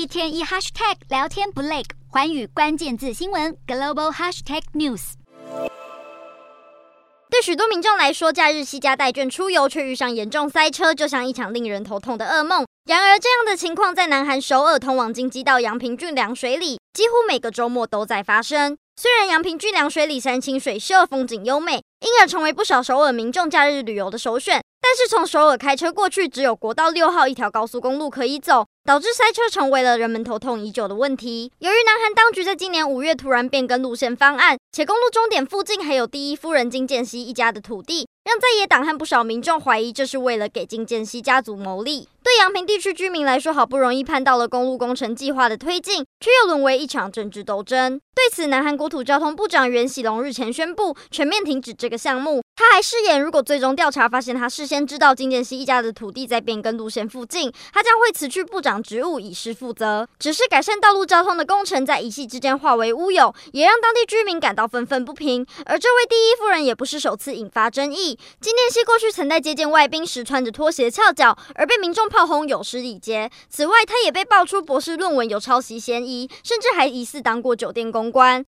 一天一 hashtag 聊天不累，环宇关键字新闻 global hashtag news。对许多民众来说，假日西家带眷出游，却遇上严重塞车，就像一场令人头痛的噩梦。然而，这样的情况在南韩首尔通往京畿道阳平郡凉水里，几乎每个周末都在发生。虽然阳平郡凉水里山清水秀，风景优美，因而成为不少首尔民众假日旅游的首选。但是从首尔开车过去，只有国道六号一条高速公路可以走，导致塞车成为了人们头痛已久的问题。由于南韩当局在今年五月突然变更路线方案，且公路终点附近还有第一夫人金建熙一家的土地，让在野党和不少民众怀疑这是为了给金建熙家族牟利。对阳平地区居民来说，好不容易盼到了公路工程计划的推进，却又沦为一场政治斗争。对此，南韩国土交通部长元喜龙日前宣布全面停止这个项目。他还誓言，如果最终调查发现他事先知道金建熙一家的土地在变更路线附近，他将会辞去部长职务以示负责。只是改善道路交通的工程在一夕之间化为乌有，也让当地居民感到愤愤不平。而这位第一夫人也不是首次引发争议。金建熙过去曾在接见外宾时穿着拖鞋翘脚，而被民众炮轰有失礼节。此外，他也被爆出博士论文有抄袭嫌疑，甚至还疑似当过酒店工关。